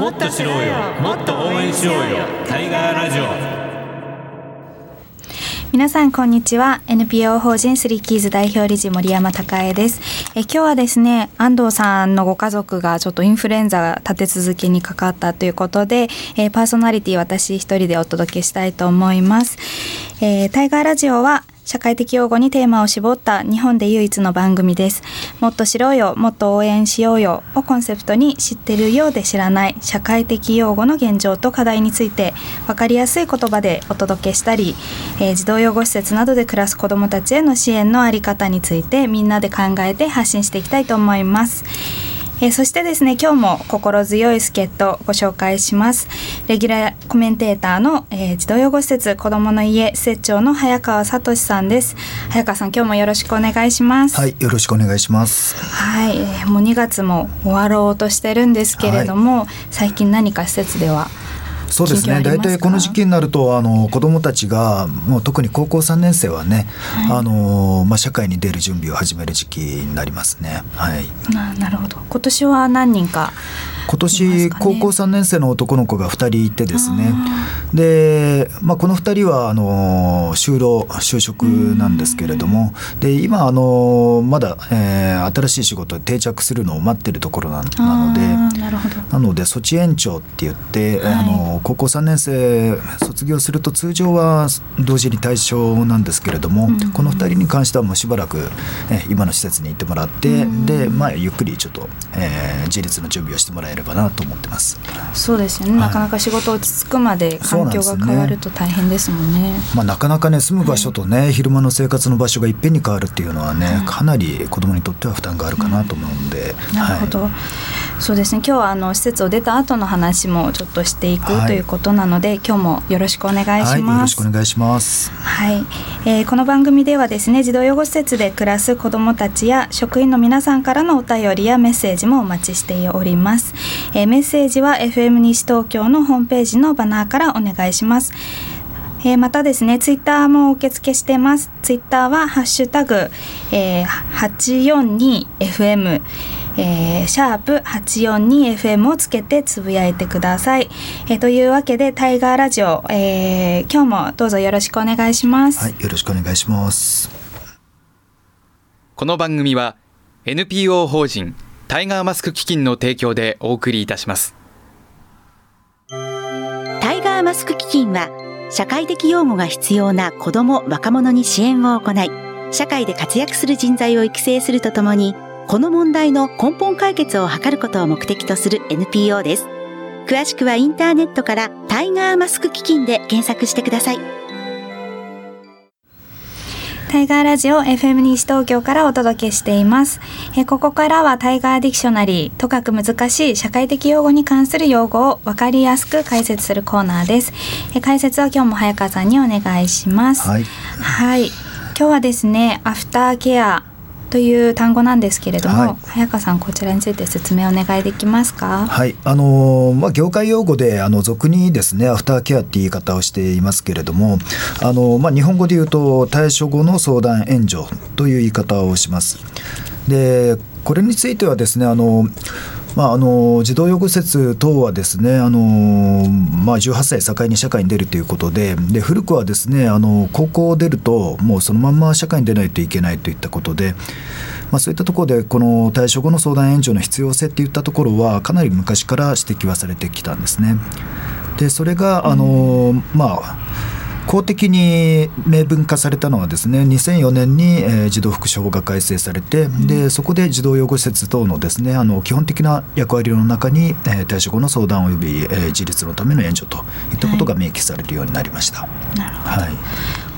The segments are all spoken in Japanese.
もっと知ろうよ。もっと応援しようよ。タイガーラジオ。皆さんこんにちは。NPO 法人スリーキーズ代表理事森山孝恵です。え今日はですね安藤さんのご家族がちょっとインフルエンザが立て続けにかかったということで、えパーソナリティ私一人でお届けしたいと思います、えー、タイガーラジオは社会的用語にテーマを絞った日本で唯一の番組です。もっと知ろうよもっと応援しようよをコンセプトに知ってるようで知らない社会的用語の現状と課題について分かりやすい言葉でお届けしたり、えー、児童養護施設などで暮らす子どもたちへの支援のあり方についてみんなで考えて発信していきたいと思います。えー、そしてですね今日も心強い助っ人ご紹介します。レギュラーコメンテーターの、えー、児童養護施設子どもの家施設長の早川聡さんです。早川さん今日もよろしくお願いします。はいよろしくお願いします。はい、えー、もう2月も終わろうとしてるんですけれども、はい、最近何か施設ではそうですね。大体この時期になるとあの子どもたちがもう特に高校3年生はね、はい、あのまあ、社会に出る準備を始める時期になりますね。はい、ななるほど。今年は何人か今年高校3年生の男の子が2人いてですね。で、まあ、この2人はあの就労就職なんですけれども。で今あのまだ、えー、新しい仕事で定着するのを待ってるところなので。なので措置延長って言って、はい、あの高校3年生卒業すると通常は同時に対象なんですけれども、この2人に関してはもうしばらく、えー、今の施設に行ってもらってで、まあ、ゆっくりちょっと、えー、自立の準備をしてもらえればなと思ってます。そうですよね、はい、なかなか仕事落ち着くまで環境が変わると大変ですもんね、ね、まあ、なかなかね住む場所とね、はい、昼間の生活の場所がいっぺんに変わるっていうのはね、はい、かなり子どもにとっては負担があるかなと思うんで、うん、なるほど、そうですね。今日はあの施設を出た後の話もちょっとしていく、ということなので今日もよろしくお願いします、よろしくお願いします。はい、えー、この番組ではですね児童養護施設で暮らす子どもたちや職員の皆さんからのお便りやメッセージもお待ちしておりますえー、メッセージは FM 西東京のホームページのバナーからお願いします。えー、またですね、ツイッターも受付してます。ツイッターはハッシュタグ、えー、842FM、えー、シャープ 842FM をつけてつぶやいてください。えー、というわけで、タイガーラジオ、えー、今日もどうぞよろしくお願いします。はい、よろしくお願いします。この番組は NPO 法人タイガーマスク基金の提供でお送りいたしますタイガーマスク基金は社会的養護が必要な子ども若者に支援を行い社会で活躍する人材を育成するとともにこの問題の根本解決を図ることを目的とする NPO です詳しくはインターネットからタイガーマスク基金で検索してください。タイガーラジオ FM 西東京からお届けしています。えここからはタイガーディクショナリー、とかく難しい社会的養護に関する用語を分かりやすく解説するコーナーです。え解説は今日も早川さんにお願いします。はい。はい。今日はですね、アフターケアという単語なんですけれども、はい、早川さんこちらについて説明お願いできますか？はい、あのまあ業界用語であの俗にですねアフターケアって言い方をしていますけれども、あのまあ日本語で言うと対処後の相談援助という言い方をします。でこれについてはですねあのまあ、あの児童養護施設等はですねあの、まあ、18歳境に社会に出るということでで古くはですねあの高校を出るともうそのまんま社会に出ないといけないといったことで。まあ、そういったところでこの対処後の相談援助の必要性っていったところはかなり昔から指摘はされてきたんですね。でそれがあの、まあ公的に明文化されたのはですね2004年に、えー、児童福祉法が改正されて、でそこで児童養護施設等のですねあの基本的な役割の中に、えー、対処後の相談及び、えー、自立のための援助といったことが明記されるようになりました。は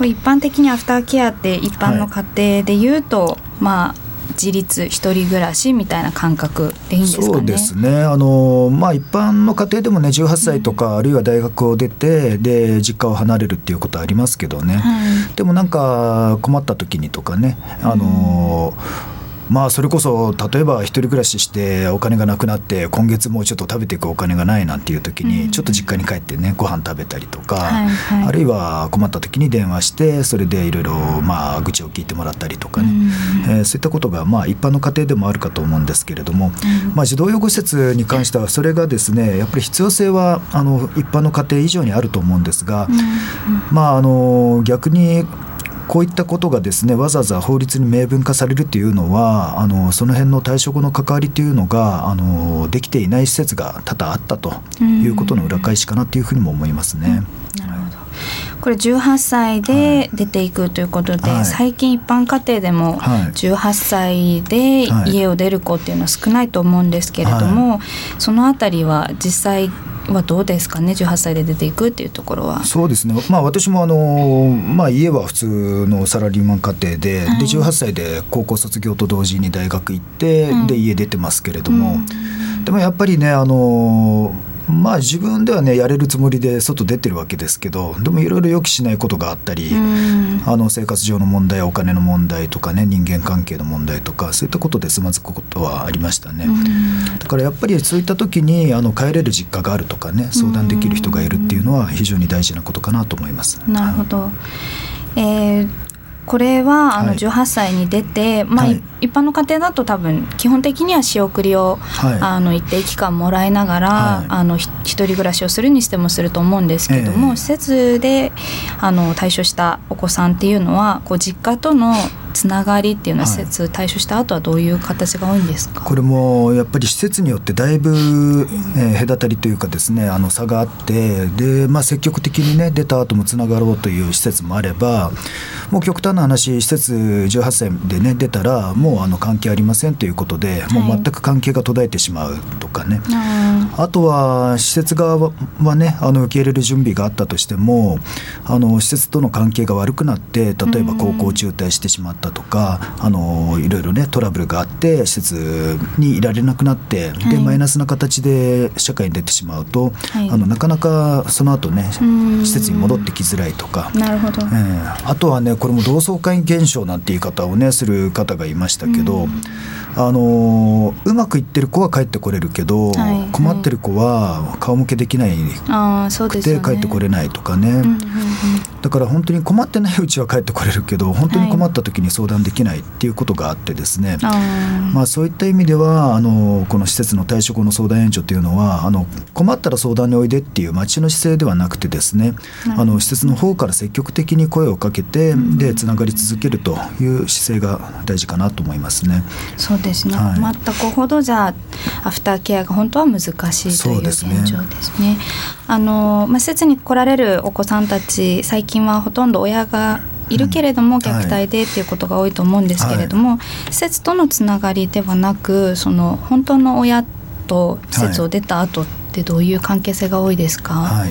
い、一般的にアフターケアって一般の家庭でいうと、はい、まあ自立一人暮らしみたいな感覚でいいんですかね？そうですね。あのまあ一般の家庭でもね18歳とか、うん、あるいは大学を出てで実家を離れるっていうことありますけどね。はい、でもなんか困った時にとかねあの、うんまあそれこそ例えば一人暮らししてお金がなくなって今月もうちょっと食べていくお金がないなんていう時にちょっと実家に帰ってねご飯食べたりとか、あるいは困った時に電話してそれでいろいろまあ愚痴を聞いてもらったりとかね、えーそういったことがまあ一般の家庭でもあるかと思うんですけれども、まあ、児童養護施設に関してはそれがですねやっぱり必要性はあの一般の家庭以上にあると思うんですが、まああの逆にこういったことがですねわざわざ法律に明文化されるっていうのはあのその辺の対処後の関わりというのがあのできていない施設が多々あったということの裏返しかなというふうにも思いますね。これ18歳で出ていくということで、はい。最近一般家庭でもはい。18歳ではい。家を出る子っていうのは少ないと思うんですけれども、そのあたりは実際はどうですかね？18歳で出ていくっていうところは。そうですね、まあ、私もあの、まあ、家は普通のサラリーマン家庭で,、はいで18歳で高校卒業と同時に大学行って、うん。で家出てますけれども、うん。でもやっぱりねあのまあ自分ではねやれるつもりで外出てるわけですけどでもいろいろ予期しないことがあったり、うんあの生活上の問題お金の問題とかね人間関係の問題とかそういったことでつまずくことはありましたね。だからやっぱりそういった時にあの帰れる実家があるとかね相談できる人がいるっていうのは非常に大事なことかなと思います。なるほど。えーこれはあのはい。18歳に出て、まあ、はい一般の家庭だと多分基本的には仕送りを、はい。あの一定期間もらいながら、はい。あのひ一人暮らしをするにしてもすると思うんですけども、ええ。施設であの対処したお子さんっていうのはこう実家とのつながりっていうのははい。施設対処した後はどういう形が多いんですか？これもやっぱり施設によってだいぶ、えー隔たりというかですねあの差があってで、まあ、積極的にね出た後もつながろうという施設もあればもう極端な話施設18歳でね出たらもうあの関係ありませんということで、もう全く関係が途絶えてしまうとかね。ああとは施設側はねあの受け入れる準備があったとしてもあの施設との関係が悪くなって例えば高校中退してしまったとか、あのいろいろねトラブルがあって施設にいられなくなって、はい。でマイナスな形で社会に出てしまうと、はい。あのなかなかその後ねうん。施設に戻ってきづらいとか。なるほど。ええ。あとはねこれも同窓会現象なんて言い方をねする方がいましたけど、あのうまくいってる子は帰ってこれるけど、はい。困ってる子は顔向けできないああそうく。て帰ってこれないとかね、うんうんうんだから本当に困ってないうちは帰ってこれるけど本当に困った時に相談できないっていうことがあってですね、あー。まあ、そういった意味ではあのこの施設の対処後の相談援助というのはあの困ったら相談においでっていう町の姿勢ではなくてですねあの施設の方から積極的に声をかけて、でつながり続けるという姿勢が大事かなと思いますね。そうですね、はい。困った子ほどじゃあアフターケアが本当は難しいというそうですね。現状ですね。あのまあ、施設に来られるお子さんたち最近はほとんど親がいるけれどもうん。虐待でっていうことが多いと思うんですけれども、施設とのつながりではなくその本当の親と施設を出た後ってどういう関係性が多いですか、はい、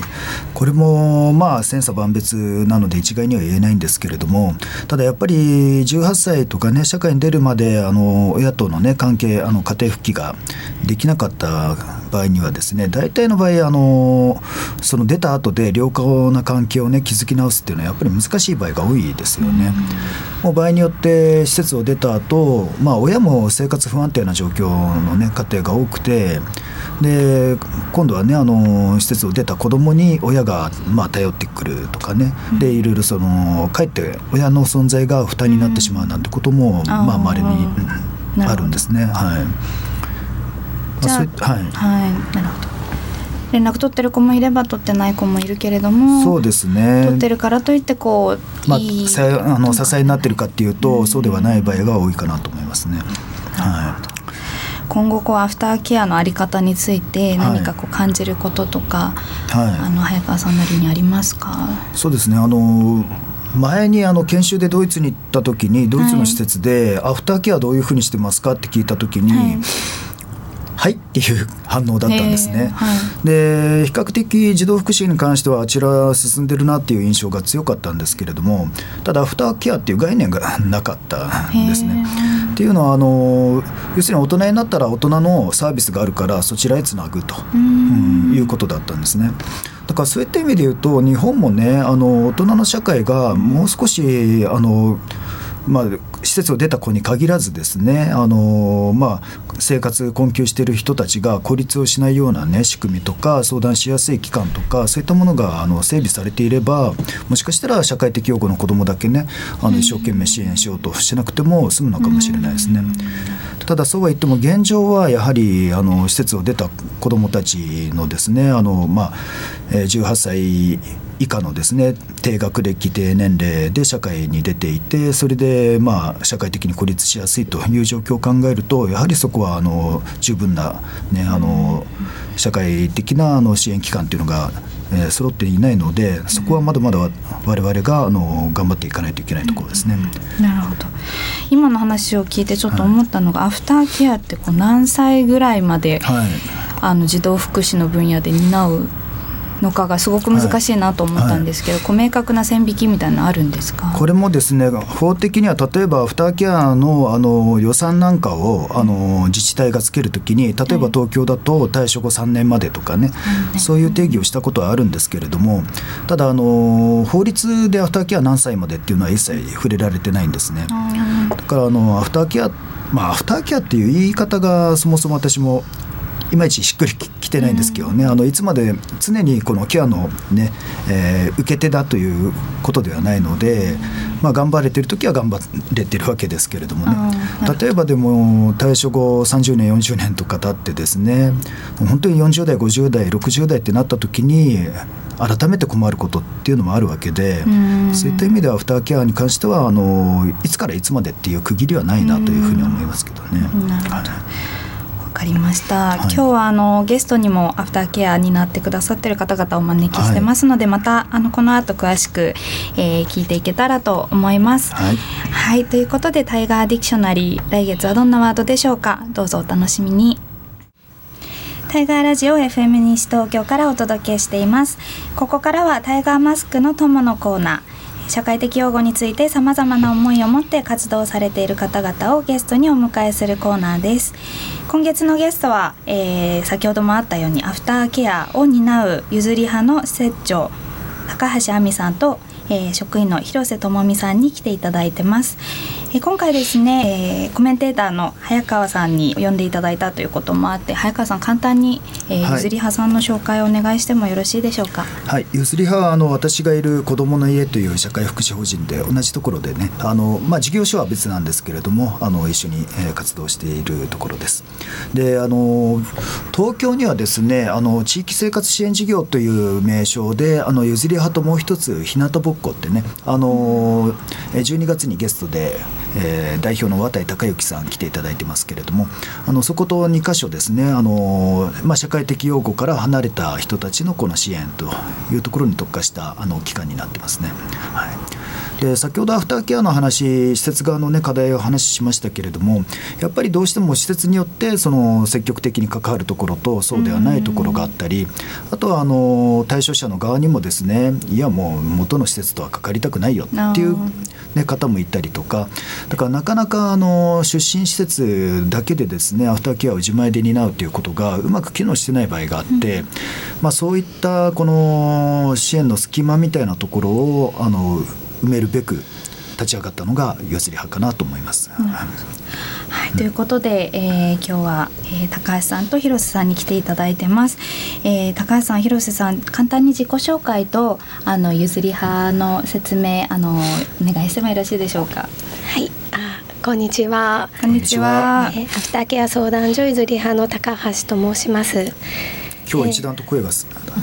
これもまあ千差万別なので一概には言えないんですけれどもただやっぱり18歳とかね社会に出るまであの親とのね関係あの家庭復帰ができなかった場合にはですね大体の場合あのその出た後で良好な関係をね築き直すっていうのはやっぱり難しい場合が多いですよね。もう場合によって施設を出た後、まあ親も生活不安定な状況のね家庭が多くてで今度はねあの施設を出た子供に親がまあ頼ってくるとかね、でいろいろそのかえって親の存在が負担になってしまうなんてことも、まあ稀になるほどあるんですね。はい。じゃあまあはい。はい、なるほど連絡取ってる子もいれば取ってない子もいるけれどもそうですね。取ってるからといってこう、まあ、いいさあの支えになってるかっていうと、そうではない場合が多いかなと思いますね。はい。今後こうアフターケアのあり方について何かこう感じることとか、はい。あの早川さんなりにありますか？そうですね。あの前にあの研修でドイツに行った時にドイツの施設で、アフターケアどういうふうにしてますかって聞いた時に、はいはいっていう反応だったんですね。はいで比較的児童福祉に関してはあちら進んでるなっていう印象が強かったんですけれどもただアフターケアっていう概念がなかったんですね。っていうのはあの要するに大人になったら大人のサービスがあるからそちらへつなぐと、うんいうことだったんですね。だからそういった意味で言うと日本もねあの大人の社会がもう少しあのまあ、施設を出た子に限らずですねあの、まあ、生活困窮している人たちが孤立をしないような、ね、仕組みとか相談しやすい機関とかそういったものがあの整備されていればもしかしたら社会的養護の子どもだけねあの一生懸命支援しようとしなくても済むのかもしれないですね。ただそうは言っても現状はやはりあの施設を出た子どもたちのですねあの、まあ、18歳以下のですね低学歴低年齢で社会に出ていてそれでまあ社会的に孤立しやすいという状況を考えるとやはりそこはあの十分な、ね、あの社会的なあの支援機関というのがえー、揃っていないのでそこはまだまだ我々があの頑張っていかないといけないところですね。なるほど。今の話を聞いてちょっと思ったのが、はい、アフターケアってこう何歳ぐらいまで、はい、あの児童福祉の分野で担うのかがすごく難しいなと思ったんですけど、はい。はい、明確な線引きみたいなのあるんですか？これもですね法的には例えばアフターケアのあの予算なんかをあの自治体がつけるときに例えば東京だと対処後3年までとかね、はい、そういう定義をしたことはあるんですけれどもただあの法律でアフターケア何歳までっていうのは一切触れられてないんですね。だからあのアフターケアまあアフターケアっていう言い方がそもそも私もいまいちしっくりきてないんですけどね、あのいつまで常にこのケアのね、えー、受け手だということではないので、まあ、頑張れてる時は頑張れてるわけですけれどもね、例えばでも退職後30年40年とか経ってですね本当に40代50代60代ってなった時に改めて困ることっていうのもあるわけでそういった意味ではアフターケアに関してはあのいつからいつまでっていう区切りはないなというふうに思いますけどね。はいわかりました、はい、今日はあのゲストにもアフターケア担ってくださってる方々をお招きしてますので、はい、またあのこの後詳しく、えー、聞いていけたらと思います。はい、はい、ということでタイガーディクショナリー来月はどんなワードでしょうか？どうぞお楽しみに。タイガーラジオ FM 西東京からお届けしています。ここからはタイガーマスクの友のコーナー社会的養護についてさまざまな思いを持って活動されている方々をゲストにお迎えするコーナーです。今月のゲストは、えー、先ほどもあったようにアフターケアを担う譲り派の施設長高橋亜美さんとえー、職員の広瀬智美さんに来ていただいてます。えー、今回ですね、えー、コメンテーターの早川さんに呼んでいただいたということもあって早川さん簡単に、えー、ゆずり派さんの紹介をお願いしてもよろしいでしょうか？はい、ゆずり派はあの私がいる子どもの家という社会福祉法人で同じところでね、あのまあ事業所は別なんですけれども、あの一緒に、えー、活動しているところです。で、あの東京にはですね、あの地域生活支援事業という名称で、あのゆずり派ともう一つ日向ぼっこってね、あの12月にゲストで、えー、代表の綿井孝之さん来ていただいてますけれども、あのそこと2箇所ですね、あのまあ、社会的擁護から離れた人たちのこの支援というところに特化したあの機関になってますね。はい。で先ほどアフターケアの話施設側の、ね、課題を話しましたけれどもやっぱりどうしても施設によってその積極的に関わるところとそうではないところがあったりあとはあの対象者の側にもですねいやもう元の施設とは関わりたくないよっていう、ね、方もいたりとかだからなかなかあの出身施設だけでですねアフターケアを自前で担うということがうまく機能してない場合があって、まあ、そういったこの支援の隙間みたいなところをあの埋めるべく立ち上がったのがゆずり派かなと思います。うん、はい、ということで、えー、今日は、えー、高橋さんと広瀬さんに来ていただいてます。えー、高橋さん、広瀬さん、簡単に自己紹介とあのゆずり派の説明あのお願いしてもよろしいでしょうか？はい、あこんにちは。こんにちは。えー、アフターケア相談所ゆずり派の高橋と申します。今日は一段と声が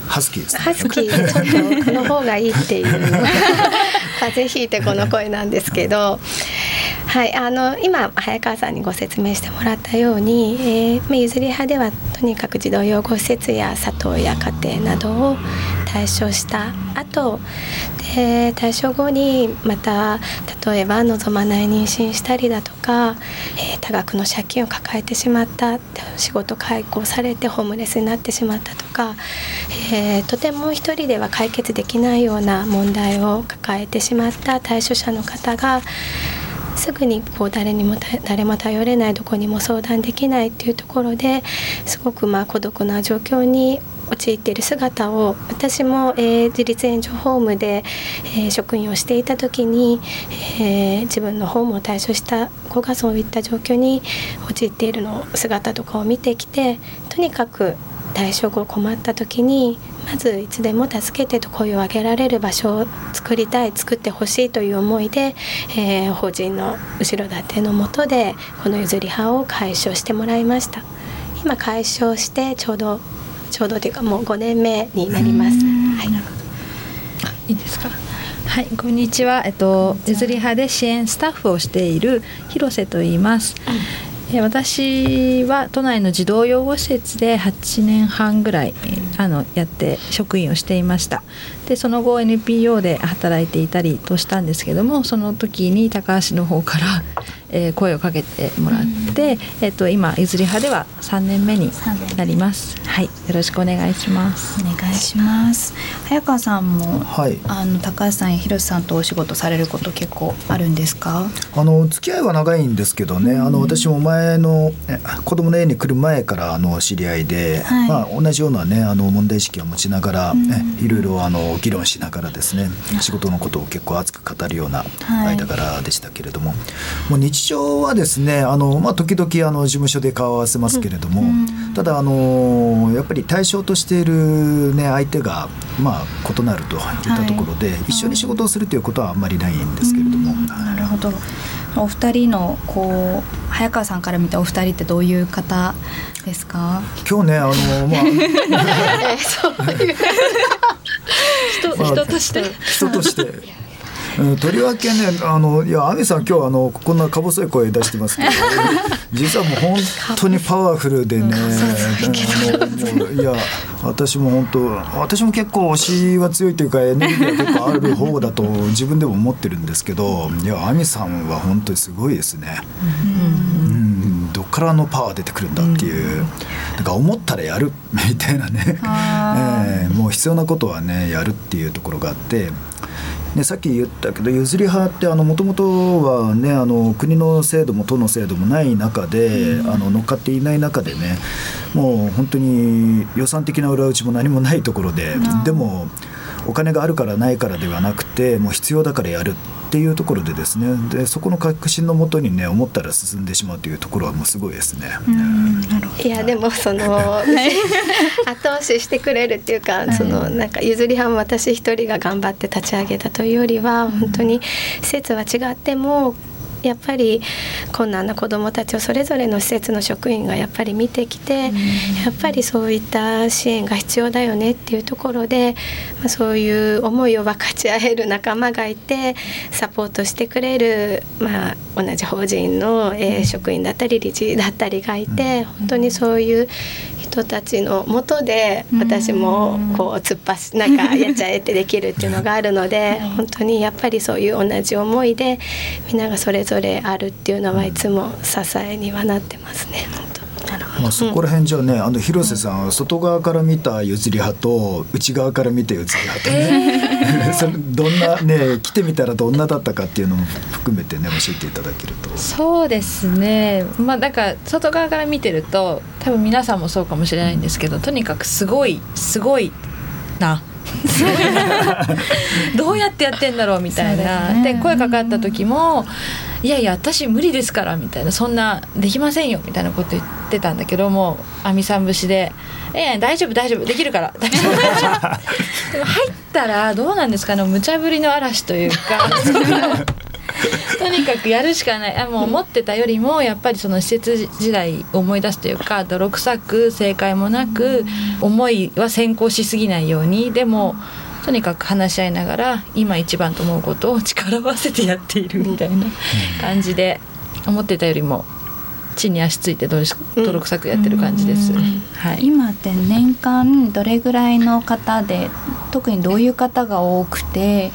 ハスキーです、ね、ハスキー ちょっとこの方がいいっていう 風邪ひいてこの声なんですけど。はい、あの今早川さんにご説明してもらったように、えー、まあ、譲り派ではとにかく児童養護施設や里親家庭などを対象した後で対象後にまた例えば望まない妊娠したりだとか、えー、多額の借金を抱えてしまった仕事解雇されてホームレスになってしまったとか、えー、とても一人では解決できないような問題を抱えてしまった対象者の方がすぐにこう誰にも誰も頼れないどこにも相談できないっていうところですごくまあ孤独な状況に陥っている姿を私も、えー、自立援助ホームで、えー、職員をしていた時に、えー、自分のホームを退所した子がそういった状況に陥っているの姿とかを見てきてとにかく退所後困った時にまずいつでも助けてと声を上げられる場所を作りたい作ってほしいという思いで、えー、法人の後ろ盾のもとでこの譲り派を解消してもらいました今解消してちょうどちょうどというかもう5年目になります。はい、いいですか？はい、こんにちは。えっと、譲り派で支援スタッフをしている広瀬と言います。私は都内の児童養護施設で8年半ぐらいあのやって職員をしていました。でその後 NPO で働いていたりとしたんですけどもその時に高橋の方から えー、声をかけてもらって、うん、えっ、と今譲り派では3年目になります。はい、よろしくお願いします。お願いします。早川さんも、はい、あの高橋さんや広瀬さんとお仕事されること結構あるんですか？あの付き合いは長いんですけどね、うん、あの私も前の子供の家に来る前からあの知り合いで、はい、まあ同じようなねあの問題意識を持ちながら、うん、いろいろあの議論しながらですね、仕事のことを結構熱く語るような間柄でしたけれども、はい、もう日日常はですねあの、まあ、時々あの事務所で顔を合わせますけれども、うん、ただあのやっぱり対象としている、ね、相手が、まあ、異なるといったところで、はい、一緒に仕事をするということはあんまりないんですけれども。なるほどお二人のこう早川さんから見たお二人ってどういう方ですか？今日ねあのまあ 人人として。人としてとりわけねあのいや亜美さん今日あのこんなか細い声出してますけど 実はもう本当にパワフルでね、うん、いや私も本当私も結構推しは強いというかエネルギーが結構ある方だと自分でも思ってるんですけどいや亜美さんは本当にすごいですね。うん、どっからのパワー出てくるんだっていう、なんか思ったらやるみたいなね、えー、もう必要なことはねやるっていうところがあってね、さっき言ったけど譲り派ってもともとは、ね、あの国の制度も都の制度もない中で、うん、あの乗っかっていない中でねもう本当に予算的な裏打ちも何もないところで、うん、でもお金があるからないからではなくてもう必要だからやるっていうところでですね。でそこの確信のもとにね思ったら進んでしまうというところはもうすごいですね。いやでもその 後押ししてくれるっていうかそのなんか譲り派も私一人が頑張って立ち上げたというよりは本当に施設は違ってもやっぱり困難な子どもたちをそれぞれの施設の職員がやっぱり見てきて、やっぱりそういった支援が必要だよねっていうところで、まあ、そういう思いを分かち合える仲間がいてサポートしてくれる、まあ、同じ法人の、え職員だったり理事だったりがいて本当にそういう人たちのもとで私もこう突っ走なんかやっちゃえってできるっていうのがあるので 本当にやっぱりそういう同じ思いでみんながそれぞれあるっていうのはいつも支えにはなってますね。まあ、そこら辺じゃね、あの広瀬さん、外側から見た譲り派と内側から見た譲り派とね、えー、それどんなね来てみたらどんなだったかっていうのも含めてね教えていただけると。そうですね。まあだから外側から見てると多分皆さんもそうかもしれないんですけどとにかくすごいすごいな どうやってやってんだろうみたいな。で、ね、声かかった時も「いやいや私無理ですから」みたいな「そんなできませんよ」みたいなこと言ってたんだけども亜美さん節で「ええ大丈夫大丈夫できるから。大丈夫大丈夫」でも入ったらどうなんですかね。無茶ぶりの嵐というか。とにかくやるしかない。あもう思ってたよりもやっぱりその施設時代を思い出すというか泥臭く正解もなく思いは先行しすぎないようにでもとにかく話し合いながら今一番と思うことを力を合わせてやっているみたいな感じで思ってたよりも地に足ついて泥臭くやってる感じです、はい、今って年間どれぐらいの方で特にどういう方が多くて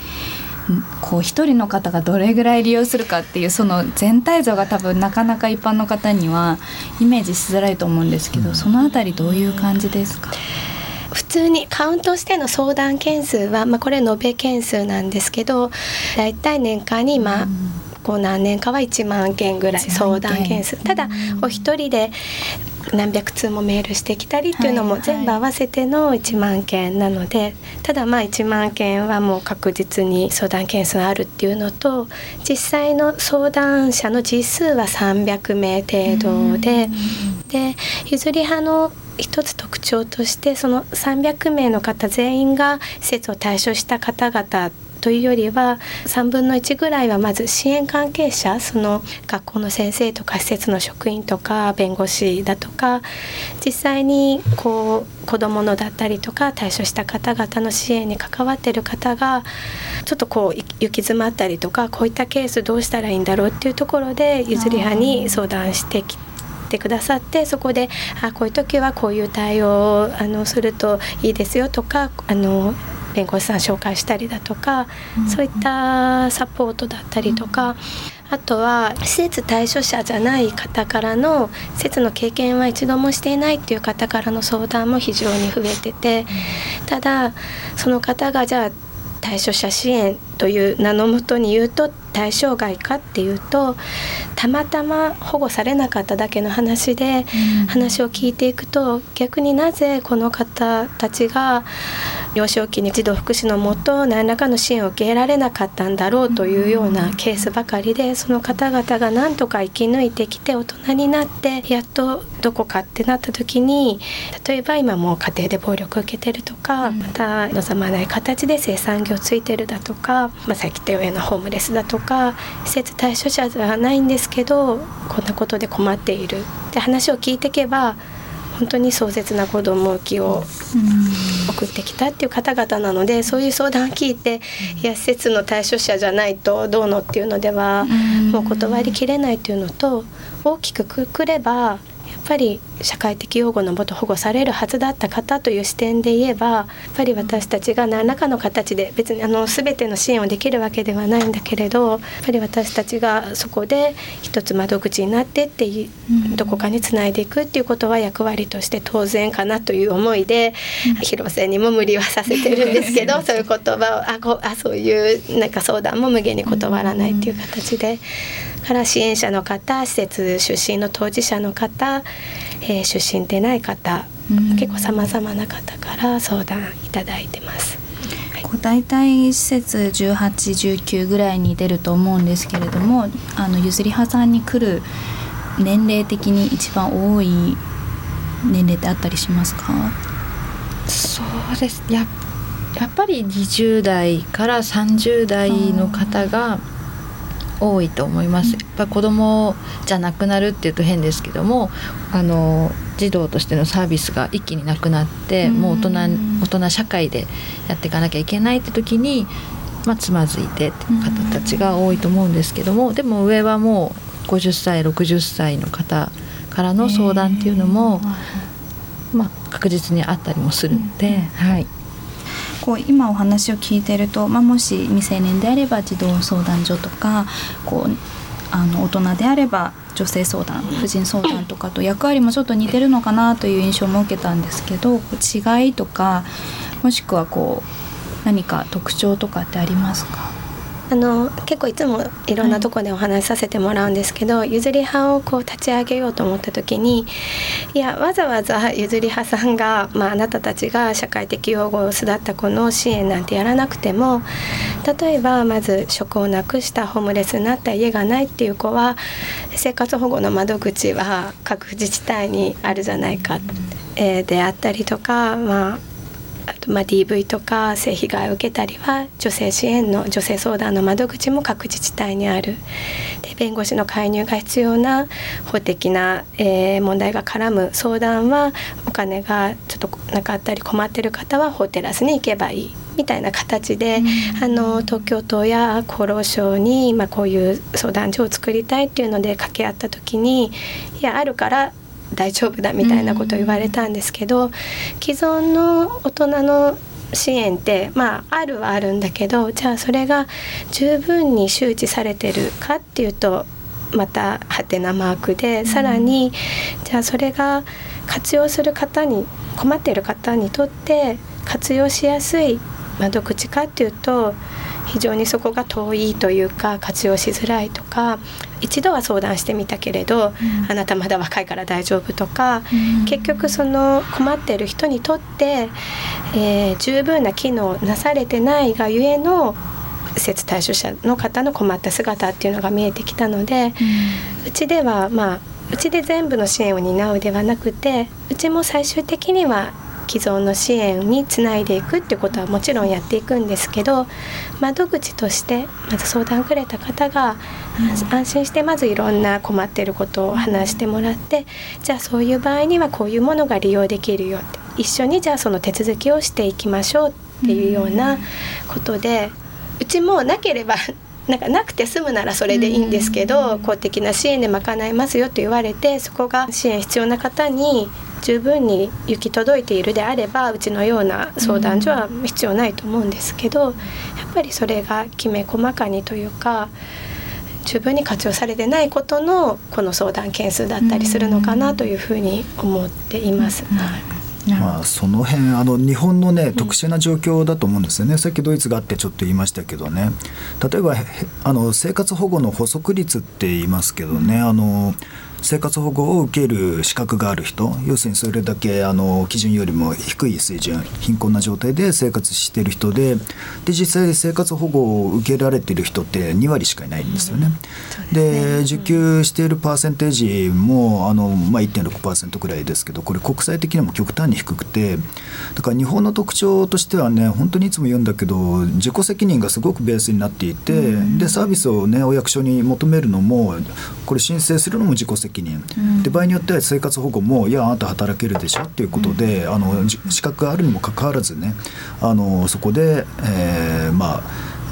こう一人の方がどれぐらい利用するかっていうその全体像が多分なかなか一般の方にはイメージしづらいと思うんですけどそのあたりどういう感じですか？普通にカウントしての相談件数は、まあ、これ延べ件数なんですけどだいたい年間に今こ何年かは1万件ぐらい相談件数。ただお一人で何百通もメールしてきたりっていうのも全部合わせての1万件なので、ただまあ1万件はもう確実に相談件数あるっていうのと実際の相談者の実数は300名程度でで譲り派の一つ特徴としてその300名の方全員が施設を退所した方々というよりは3分の1ぐらいはまず支援関係者その学校の先生とか施設の職員とか弁護士だとか実際にこう子どものだったりとか退所した方々の支援に関わってる方がちょっとこう行き詰まったりとかこういったケースどうしたらいいんだろうっていうところで譲り派に相談してきて。てくださってそこであこういう時はこういう対応をあのするといいですよとかあの弁護士さん紹介したりだとか、そういったサポートだったりとか、あとは施設対処者じゃない方からの施設の経験は一度もしていないっていう方からの相談も非常に増えててただその方がじゃあ対処者支援という名のもとに言うと対象外かっていうとたまたま保護されなかっただけの話で、話を聞いていくと逆になぜこの方たちが幼少期に児童福祉のもと何らかの支援を受けられなかったんだろうというようなケースばかりでその方々が何とか生き抜いてきて大人になってやっとどこかってなった時に例えば今もう家庭で暴力を受けてるとかまた望まない形で生産業ついてるだとか、まあ、さっき言ったようなホームレスだとか施設対処者ではないんですけどこんなことで困っている。って話を聞いていけば本当に壮絶な子供きを送ってきたっていう方々なのでそういう相談を聞いていや施設の対処者じゃないとどうのっていうのではもう断りきれないというのと大きくくくればっぱり社会的養護のもと保護されるはずだった方という視点で言えばやっぱり私たちが何らかの形で別にあの全ての支援をできるわけではないんだけれどやっぱり私たちがそこで一つ窓口になってってどこかにつないでいくっていうことは役割として当然かなという思いで、広瀬にも無理はさせてるんですけど そういう言葉をあこあそういうなんか相談も無限に断らないっていう形で。から支援者の方施設出身の当事者の方、えー、出身でない方、うん、結構さまざまな方から相談いただいてます。大体施設1819ぐらいに出ると思うんですけれどもあの譲り派さんに来る年齢的に一番多い年齢ってあったりしますか？そうです。ややっぱり20代から30代の方が多いと思います。やっぱ子供じゃなくなるっていうと変ですけどもあの児童としてのサービスが一気になくなってもう大人大人社会でやっていかなきゃいけないって時に、まあ、つまずいてって方たちが多いと思うんですけどもでも上はもう50歳60歳の方からの相談っていうのも、まあ、確実にあったりもするんで、はい。こう今お話を聞いてると、まあ、もし未成年であれば児童相談所とかこうあの大人であれば女性相談婦人相談とかと役割もちょっと似てるのかなという印象も受けたんですけど違いとかもしくはこう何か特徴とかってありますか？あの結構いつもいろんなとこでお話しさせてもらうんですけど、はい、譲り派をこう立ち上げようと思った時にいやわざわざ譲り派さんが、まあ、あなたたちが社会的養護を巣立った子の支援なんてやらなくても例えばまず職をなくしたホームレスになった家がないっていう子は生活保護の窓口は各自治体にあるじゃないか、えー、であったりとかまああとまあ DV とか性被害を受けたりは女性支援の女性相談の窓口も各自治体にある。で弁護士の介入が必要な法的な、えー、問題が絡む相談はお金がちょっとなかったり困ってる方は法テラスに行けばいい。みたいな形で、うん、あの東京都や厚労省に、まあ、こういう相談所を作りたいっていうので掛け合った時にいやあるから大丈夫だみたいなことを言われたんですけど、既存の大人の支援ってまああるはあるんだけどじゃあそれが十分に周知されてるかっていうとまたハテナマークで、さらにじゃあそれが活用する方に困っている方にとって活用しやすい窓口かっていうと非常にそこが遠いというか活用しづらいとか一度は相談してみたけれど、うん、あなたまだ若いから大丈夫とか、うん、結局その困っている人にとって、えー、十分な機能なされてないがゆえの施設対象者の方の困った姿っていうのが見えてきたので、うん、ちではまあうちで全部の支援を担うではなくてうちも最終的には既存の支援につないでいくってことはもちろんやっていくんですけど窓口としてまず相談くれた方が安心してまずいろんな困ってることを話してもらってじゃあそういう場合にはこういうものが利用できるよって一緒にじゃあその手続きをしていきましょうっていうようなことでうちもなければなんかなくて済むならそれでいいんですけど公的な支援で賄いますよと言われてそこが支援必要な方に十分に行き届いているであればうちのような相談所は必要ないと思うんですけどやっぱりそれがきめ細かにというか十分に活用されてないことのこの相談件数だったりするのかなというふうに思っています。まあ、その辺あの日本のね特殊な状況だと思うんですよね、さっきドイツがあってちょっと言いましたけどね。例えばあの生活保護の補足率って言いますけどね、あの生活保護を受ける資格がある人要するにそれだけあの基準よりも低い水準貧困な状態で生活している人でで実際生活保護を受けられている人って2割しかいないんですよね。で、受給しているパーセンテージもあの、まあ、1.6%ぐらいですけどこれ国際的にも極端に低くてだから日本の特徴としてはね本当にいつも言うんだけど自己責任がすごくベースになっていて、でサービスをねお役所に求めるのもこれ申請するのも自己責任、で場合によっては生活保護もいやあなた働けるでしょ？っていうことで、あの資格があるにもかかわらずねあのそこで、えー、まあ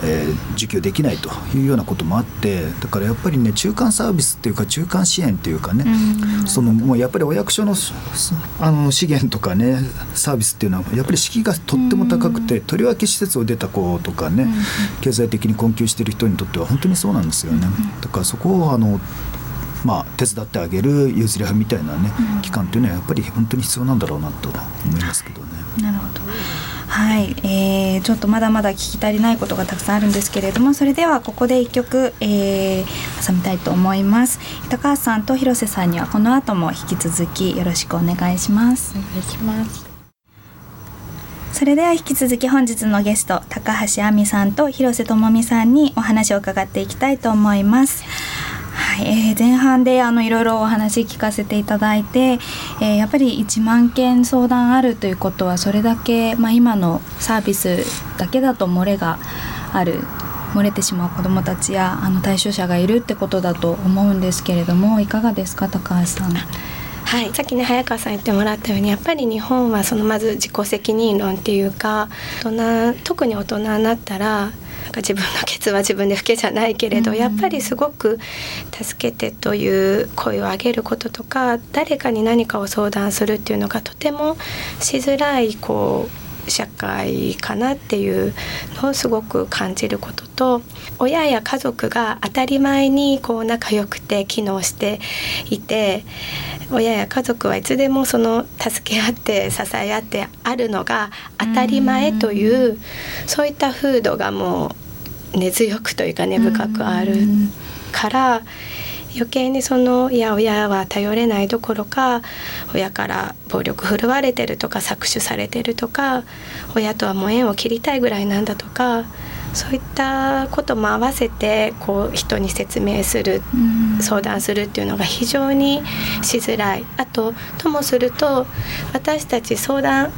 えー、受給できないというようなこともあってだからやっぱりね中間サービスっていうか中間支援っていうかね、そのもうやっぱりお役所のあの資源とかねサービスっていうのはやっぱり敷居がとっても高くて、とりわけ施設を出た子とかね、経済的に困窮している人にとっては本当にそうなんですよね。だからそこをあのまあ、手伝ってあげる譲り合いみたいなね、期間っていうのはやっぱり本当に必要なんだろうなと思いますけどね。なるほど。はい、えー、ちょっとまだまだ聞き足りないことがたくさんあるんですけれどもそれではここで一曲、えー、挟みたいと思います。高橋さんと広瀬さんにはこの後も引き続きよろしくお願いします。お願いします。それでは引き続き本日のゲスト高橋亜美さんと広瀬智美さんにお話を伺っていきたいと思いますえー、前半であのいろいろお話聞かせていただいて、えー、やっぱり1万件相談あるということはそれだけ、まあ、今のサービスだけだと漏れがある漏れてしまう子どもたちやあの対象者がいるってことだと思うんですけれどもいかがですか高橋さん？はい、さっきね早川さん言ってもらったようにやっぱり日本はそのまず自己責任論っていうか大人特に大人になったらなんか自分のケツは自分で拭けじゃないけれど、やっぱりすごく助けてという声を上げることとか誰かに何かを相談するっていうのがとてもしづらいこう社会かなっていうのをすごく感じることと親や家族が当たり前にこう仲良くて機能していて親や家族はいつでもその助け合って支え合ってあるのが当たり前というそういった風土がもう根強くというか根深くあるから余計にそのいや親は頼れないどころか親から暴力振るわれてるとか搾取されてるとか親とはもう縁を切りたいぐらいなんだとかそういったことも合わせてこう人に説明する相談するっていうのが非常にしづらい。あとともすると私たち相談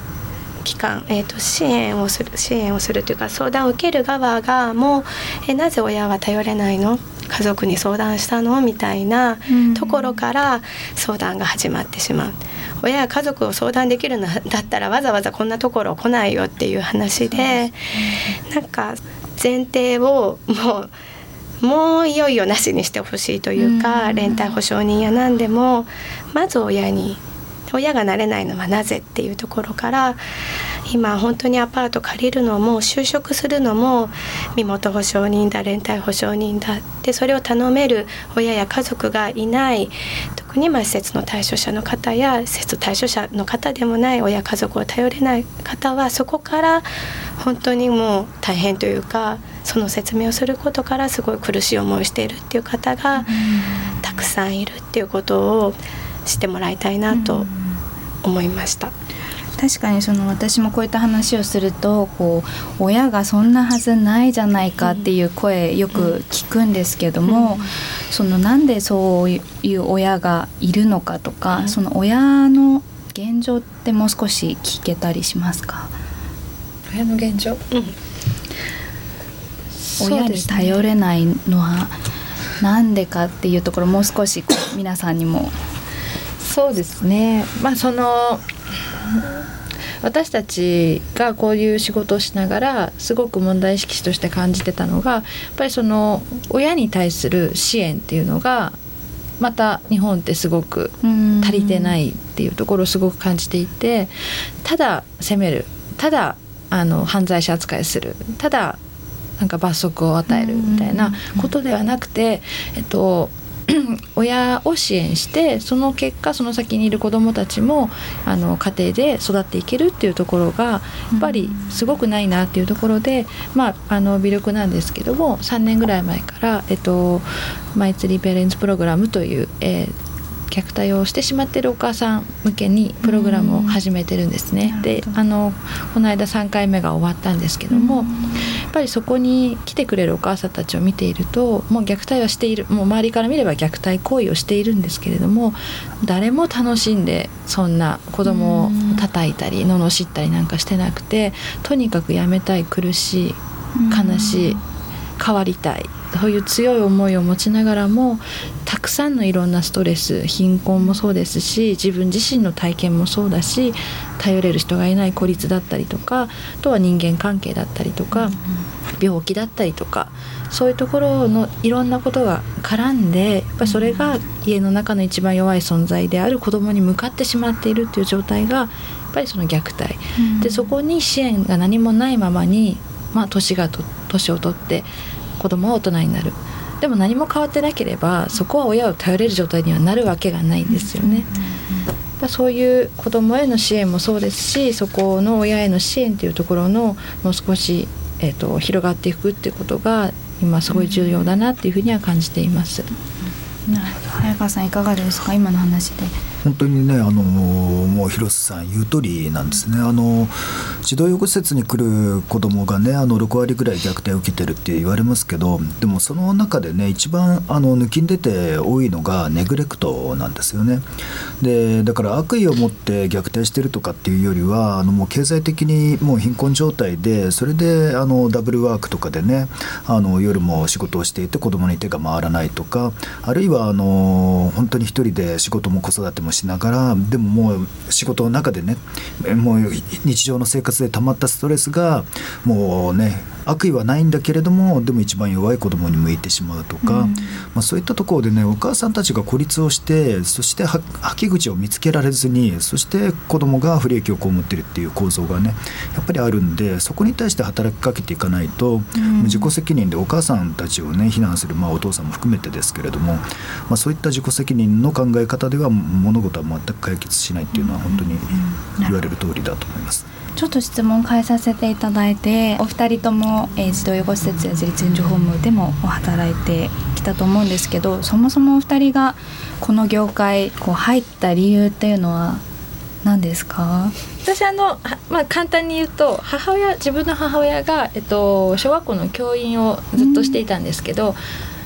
機関、えーと、支援をする支援をするというか相談を受ける側がもうえなぜ親は頼れないの？家族に相談したの？みたいなところから相談が始まってしまう。親や家族を相談できるのだったらわざわざこんなところ来ないよっていう話でなんか前提をもうもういよいよなしにしてほしいというか連帯保証人や何でもまず親に親がなれないのはなぜっていうところから今本当にアパート借りるのも就職するのも身元保証人だ連帯保証人だってそれを頼める親や家族がいない特にまあ施設の対象者の方や施設対象者の方でもない親家族を頼れない方はそこから本当にもう大変というかその説明をすることからすごい苦しい思いをしているっていう方がたくさんいるっていうことを知ってもらいたいなと思いました。確かにその私もこういった話をするとこう親がそんなはずないじゃないかっていう声よく聞くんですけども、そのなんでそういう親がいるのかとか、その親の現状ってもう少し聞けたりしますか？親の現状、うん、親に頼れないのはなんでかっていうところもう少し皆さんにもそうですね。まあその私たちがこういう仕事をしながらすごく問題意識として感じてたのがやっぱりその親に対する支援っていうのがまた日本ってすごく足りてないっていうところをすごく感じていてただ責めるただあの犯罪者扱いするただなんか罰則を与えるみたいなことではなくて、えっと 親を支援してその結果その先にいる子どもたちもあの家庭で育っていけるっていうところがやっぱりすごくないなっていうところで、まあ、あの微力なんですけども3年ぐらい前から、えっと、マイツリーペレンツプログラムという、えー虐待をしてしまっているお母さん向けにプログラムを始めてるんですね。であのこの間3回目が終わったんですけどもやっぱりそこに来てくれるお母さんたちを見ているともう虐待はしているもう周りから見れば虐待行為をしているんですけれども誰も楽しんでそんな子供を叩いたり罵ったりなんかしてなくてとにかくやめたい苦しい悲しい変わりたいそういう強い思いを持ちながらもたくさんのいろんなストレス貧困もそうですし自分自身の体験もそうだし頼れる人がいない孤立だったりとかあとは人間関係だったりとか、病気だったりとかそういうところのいろんなことが絡んでやっぱりそれが家の中の一番弱い存在である子どもに向かってしまっているっていう状態がやっぱりその虐待、でそこに支援が何もないままに、まあ、年がと年を取って子供は大人になるでも何も変わってなければそこは親を頼れる状態にはなるわけがないんですよね。そういう子供への支援もそうですしそこの親への支援っていうところのもう少し、えーと、広がっていくっていうことが今すごい重要だなっていうふうには感じています。早川さんいかがですか？今の話で。本当にねあのもう広瀬さん言う通りなんですね。あの児童養護施設に来る子どもがねあの6割ぐらい虐待を受けてるって言われますけどでもその中でね一番あの抜きん出て多いのがネグレクトなんですよね。でだから悪意を持って虐待してるとかっていうよりはあのもう経済的にもう貧困状態でそれであのダブルワークとかでねあの夜も仕事をしていて子供に手が回らないとかあるいはあの本当に一人で仕事も子育てもしながらでももう仕事の中でねもう日常の生活で溜まったストレスがもうね悪意はないんだけれどもでも一番弱い子供に向いてしまうとか、うん、まあ、そういったところでねお母さんたちが孤立をしてそして吐き口を見つけられずにそして子供が不利益を被ってるっていう構造がねやっぱりあるんでそこに対して働きかけていかないと、うん、自己責任でお母さんたちをね非難する、まあ、お父さんも含めてですけれども、まあ、そういった自己責任の考え方では物事は全く解決しないっていうのは本当に言われる通りだと思います。ちょっと質問変えさせていただいてお二人とも、えー、児童養護施設や自立援助ホームでも働いてきたと思うんですけどそもそもお二人がこの業界こう入った理由っていうのは何ですか？私あの、まあ、簡単に言うと母親自分の母親が、えっと、小学校の教員をずっとしていたんですけど、うん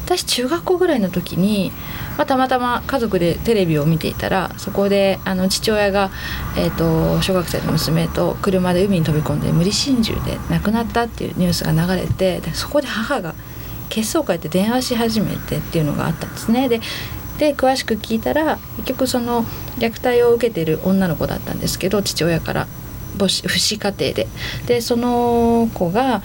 私中学校ぐらいの時に、まあ、たまたま家族でテレビを見ていたらそこであの父親が、えーと、小学生の娘と車で海に飛び込んで無理心中で亡くなったっていうニュースが流れてでそこで母が血相変えて電話し始めてっていうのがあったんですね。でで詳しく聞いたら結局その虐待を受けてる女の子だったんですけど父親から母子父子家庭で。でその子が、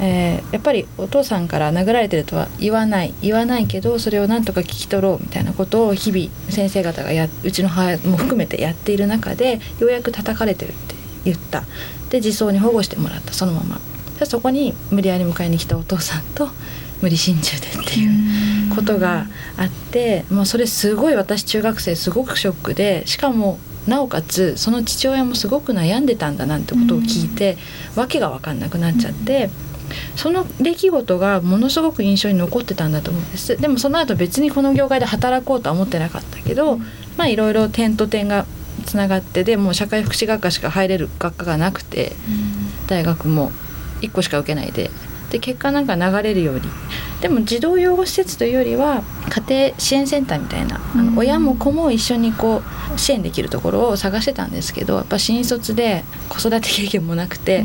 えー、やっぱりお父さんから殴られてるとは言わない。言わないけどそれをなんとか聞き取ろうみたいなことを日々先生方がやうちの母も含めてやっている中でようやく叩かれてるって言った。で児相に保護してもらった。そのまま。でそこに無理やり迎えに来たお父さんと無理心中でっていうことがあってもうそれすごい私中学生すごくショックでしかもなおかつその父親もすごく悩んでたんだなんてことを聞いて、うん、訳が分かんなくなっちゃって。その出来事がものすごく印象に残ってたんだと思うんです。でもその後別にこの業界で働こうとは思ってなかったけど、まあいろいろ点と点がつながってでもう社会福祉学科しか入れる学科がなくて、大学も1個しか受けないでで結果なんか流れるように。でも児童養護施設というよりは家庭支援センターみたいな、あの親も子も一緒にこう支援できるところを探してたんですけどやっぱ新卒で子育て経験もなくて、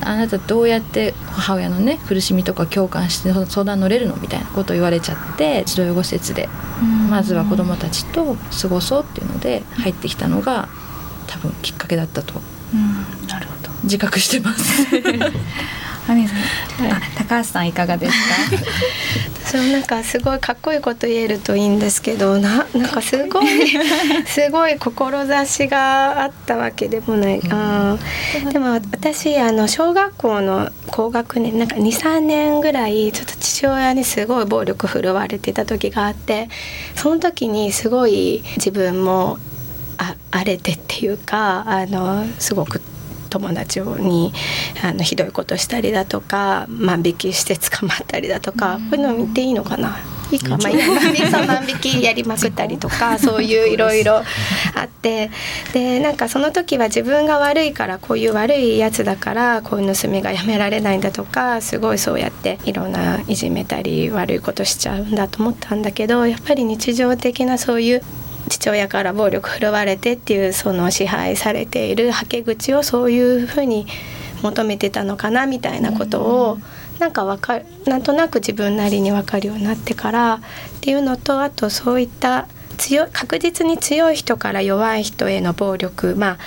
あなたどうやって母親のね苦しみとか共感して相談乗れるのみたいなことを言われちゃって児童養護施設で、まずは子どもたちと過ごそうっていうので入ってきたのが多分きっかけだったと、なるほど自覚してます。あ高橋さんいかがですか？そうなんかすごいかっこいいこと言えるといいんですけどななんかすごい すごい志があったわけでもない、うん、あでも私あの小学校の高学年なんか23年ぐらいちょっと父親にすごい暴力振るわれてた時があってその時にすごい自分もあ荒れてっていうかあのすごく友達にあのひどいことしたりだとか万引きして捕まったりだとか、こういうの見ていいのかな？いいか、まあ、万万引きやりまくったりとかそういういろいろあって。でなんかその時は自分が悪いからこういう悪いやつだからこういう盗みがやめられないんだとかすごいそうやっていろんないじめたり悪いことしちゃうんだと思ったんだけどやっぱり日常的なそういう父親から暴力振るわれてっていうその支配されているはけ口をそういうふうに求めてたのかなみたいなことをなんかわかなんとなく自分なりに分かるようになってからっていうのとあとそういった強確実に強い人から弱い人への暴力まあ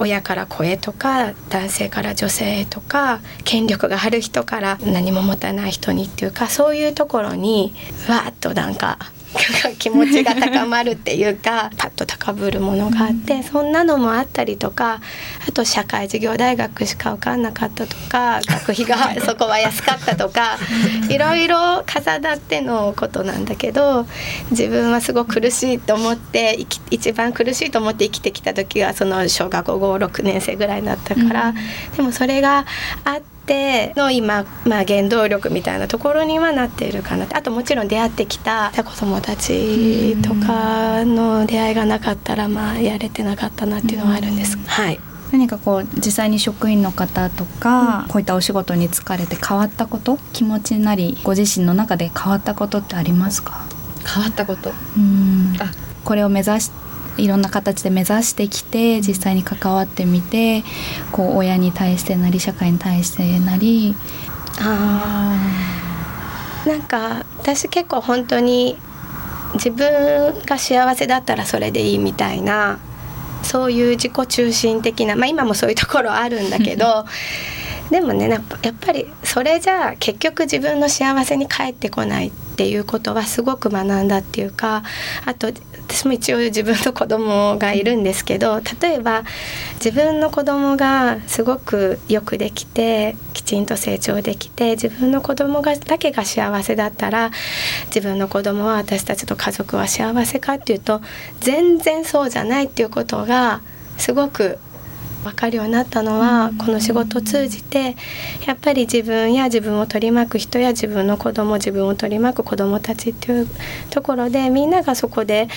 親から声とか男性から女性とか権力がある人から何も持たない人にっていうかそういうところにわーっとなんか 気持ちが高まるっていうかパッと高ぶるものがあってそんなのもあったりとかあと社会事業大学しか受かんなかったとか学費が そこは安かったとかいろいろ重なってのことなんだけど自分はすごく苦しいと思って一番苦しいと思って生きてきた時はその小学校56年生ぐらいだったから、でもそれがあって。ての今、まあ、原動力みたいなところにはなっているかな。あともちろん出会ってきた子供たちとかの出会いがなかったらまあやれてなかったなっていうのはあるんです。はい。何かこう実際に職員の方とか、うん、こういったお仕事に疲れて変わったこと気持ちなりご自身の中で変わったことってありますか？変わったこと。うん。あ。これを目指しいろんな形で目指してきて実際に関わってみてこう親に対してなり社会に対してなり。あなんか私結構本当に自分が幸せだったらそれでいいみたいなそういう自己中心的なまあ今もそういうところあるんだけど でもねやっぱりそれじゃあ結局自分の幸せに返ってこない。ってていうことはすごく学んだっていうかあと私も一応自分の子供がいるんですけど例えば自分の子供がすごくよくできてきちんと成長できて自分の子供がだけが幸せだったら自分の子供は私たちと家族は幸せかっていうと全然そうじゃないっていうことがすごく分かるようになったのはこの仕事を通じてやっぱり自分や自分を取り巻く人や自分の子供自分を取り巻く子供たちっていうところでみんながそこで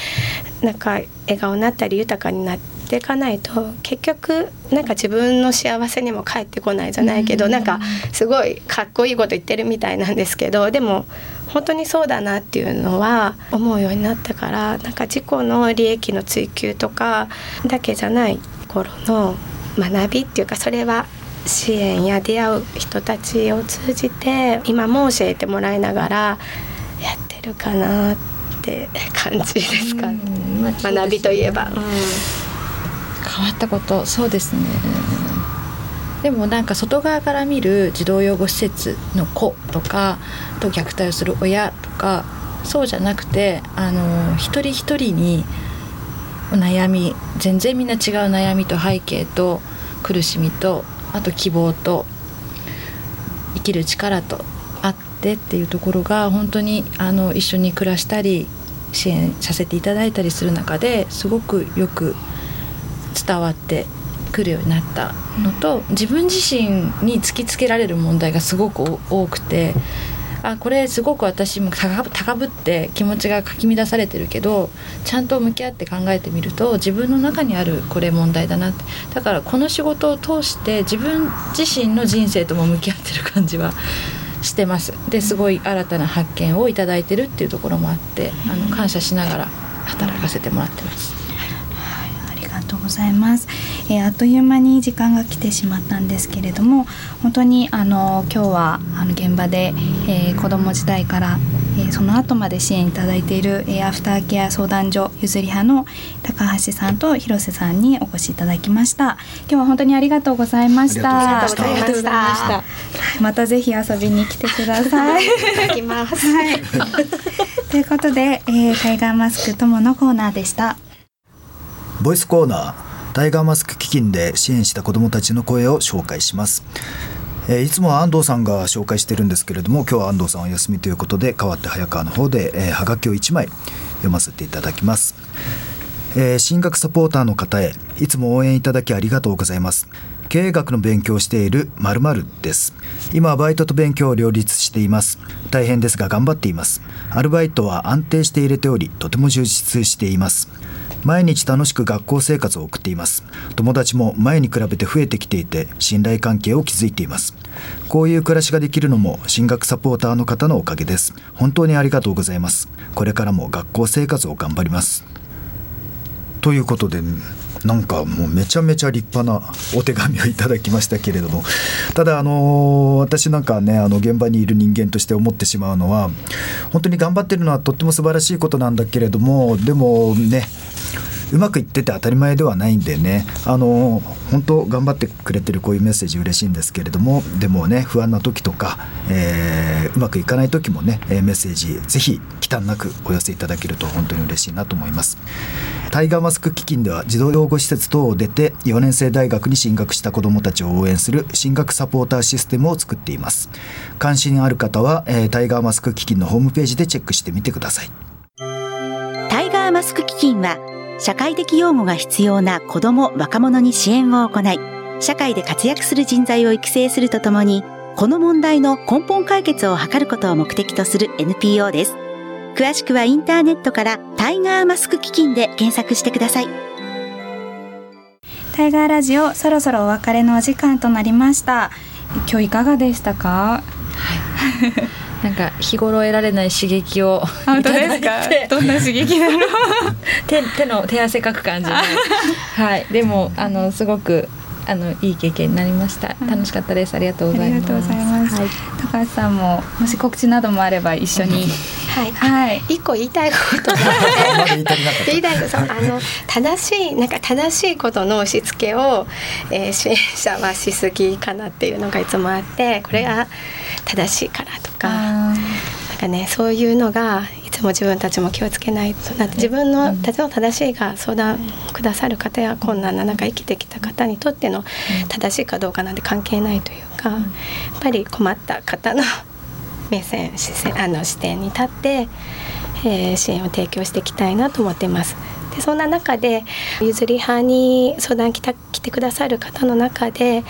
なんか笑顔になったり豊かになっていかないと結局なんか自分の幸せにも返ってこないじゃないけどなんかすごいかっこいいこと言ってるみたいなんですけどでも本当にそうだなっていうのは思うようになったからなんか自己の利益の追求とかだけじゃない頃の学びっていうかそれは支援や出会う人たちを通じて今も教えてもらいながらやってるかなって感じですか、ね、学びといえば、うん、変わったことそうですね。でもなんか外側から見る児童養護施設の子とかと虐待をする親とかそうじゃなくてあの一人一人に悩み全然みんな違う悩みと背景と苦しみとあと希望と生きる力とあってっていうところが本当にあの一緒に暮らしたり支援させていただいたりする中ですごくよく伝わってくるようになったのと自分自身に突きつけられる問題がすごく多くてあこれすごく私も高ぶって気持ちがかき乱されてるけどちゃんと向き合って考えてみると自分の中にあるこれ問題だなって。だからこの仕事を通して自分自身の人生とも向き合ってる感じはしてます。ですごい新たな発見を頂いてるっていうところもあってあの感謝しながら働かせてもらってます。とうございます、えー、あっという間に時間が来てしまったんですけれども本当にあの今日はあの現場で、えー、子ども時代から、えー、その後まで支援いただいている、えー、アフターケア相談所ゆずり派の高橋さんと広瀬さんにお越しいただきました。今日は本当にありがとうございました。ありがとうございました。またぜひ遊びに来てください。きます、はい、ということで、えー、タイガーマスク友のコーナーでした。ボイスコーナータイガーマスク基金で支援した子どもたちの声を紹介します、えー、いつもは安藤さんが紹介してるんですけれども今日は安藤さんお休みということで代わって早川の方で、えー、はがきを1枚読ませていただきます。えー、進学サポーターの方へいつも応援いただきありがとうございます。経営学の勉強をしている〇〇です。今バイトと勉強を両立しています。大変ですが頑張っています。アルバイトは安定して入れておりとても充実しています。毎日楽しく学校生活を送っています。友達も前に比べて増えてきていて信頼関係を築いています。こういう暮らしができるのも進学サポーターの方のおかげです。本当にありがとうございます。これからも学校生活を頑張ります。ということでなんかもうめちゃめちゃ立派なお手紙をいただきましたけれども。ただあの私なんかねあの現場にいる人間として思ってしまうのは本当に頑張ってるのはとっても素晴らしいことなんだけれどもでもねうまくいってて当たり前ではないんでね。あの本当頑張ってくれてるこういうメッセージ嬉しいんですけれども。でもね不安な時とか、えー、うまくいかない時もねメッセージぜひ忌憚なくお寄せいただけると本当に嬉しいなと思います。タイガーマスク基金では児童養護施設等を出て4年生大学に進学した子どもたちを応援する進学サポーターシステムを作っています。関心ある方は、えー、タイガーマスク基金のホームページでチェックしてみてください。タイガーマスク基金は社会的養護が必要な子ども若者に支援を行い社会で活躍する人材を育成するとともにこの問題の根本解決を図ることを目的とする NPO です。詳しくはインターネットからタイガーマスク基金で検索してください。タイガーラジオそろそろお別れのお時間となりました。今日いかがでしたか、はい、なんか日頃得られない刺激を本当ですか？どんな刺激だろう手手の手汗かく感じで。はい。でもあのすごくあのいい経験になりました。楽しかったです。ありがとうございます。はい、高橋さんももし告知などもあれば一緒に。はい、はい、一個言いたいこと。言いたいこと、あの正しいなんか正しいことの押し付けを、えー、支援者はしすぎかなっていうのがいつもあって、これが正しいからとか、なんかねそういうのがも自分たちも気をつけないとなって自分のたちの正しいが相談くださる方や困難な中生きてきた方にとっての正しいかどうかなんて関係ないというかやっぱり困った方の目線視線あの視点に立って、えー、支援を提供していきたいなと思っています。でそんな中で譲り派に相談来た来てくださる方の中でやっ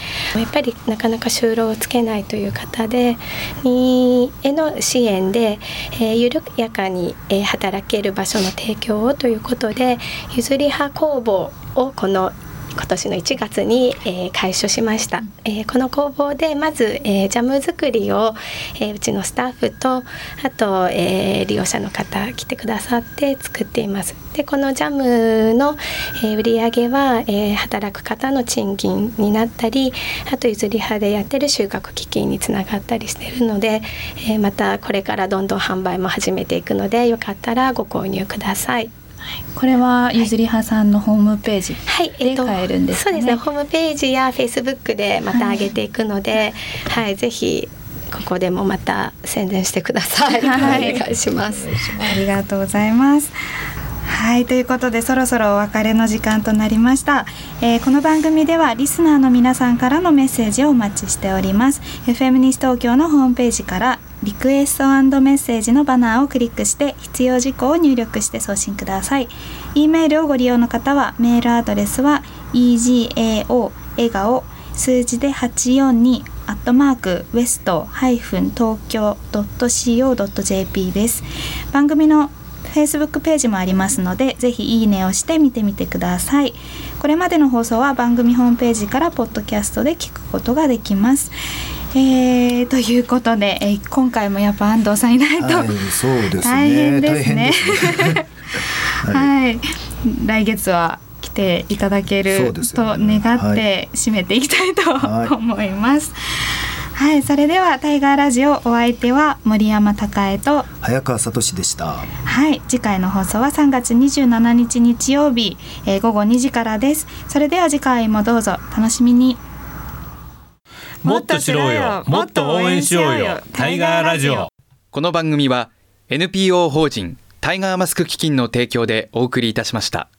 ぱりなかなか就労をつけないという方でにへの支援で、えー、緩やかに、え、働ける場所の提供をということで譲り派工房をこの今年の1月に、えー、開所しました、えー、この工房でまず、えー、ジャム作りを、えー、うちのスタッフとあと、えー、利用者の方来てくださって作っています。でこのジャムの、えー、売り上げは、えー、働く方の賃金になったりあと譲り派でやってる収穫基金につながったりしてるので、えー、またこれからどんどん販売も始めていくのでよかったらご購入ください。これはゆずりはさんのホームページで買えるんです、ね？はいえっと、そうですね。ホームページやフェイスブックでまた上げていくので、はい、はい、ぜひここでもまた宣伝してください。はい、お願いします。ありがとうございます。はい。ということでそろそろお別れの時間となりました、えー、この番組ではリスナーの皆さんからのメッセージをお待ちしております。FM 西東京のホームページからリクエストメッセージのバナーをクリックして必要事項を入力して送信ください e メールをご利用の方はメールアドレスは egao 笑顔数字で842アットマークウェスト、ハイフン、東京。co。jp です番組の Facebook ページもありますのでぜひいいねをして見てみてくださいこれまでの放送は番組ホームページからポッドキャストで聞くことができますえー、ということで、えー、今回もやっぱ安藤さんいないと、はい、そうですね大変ですね。はい、はい、来月は来ていただけると願って締めていきたいと、はい、思います。はい、それではタイガーラジオお相手は森山孝恵と早川聡でした。はい、次回の放送は3月27日日曜日、えー、午後2時からです。それでは次回もどうぞ楽しみに。もっと知ろうよ。もっと応援しようよ。タイガーラジオ。この番組は NPO 法人タイガーマスク基金の提供でお送りいたしました。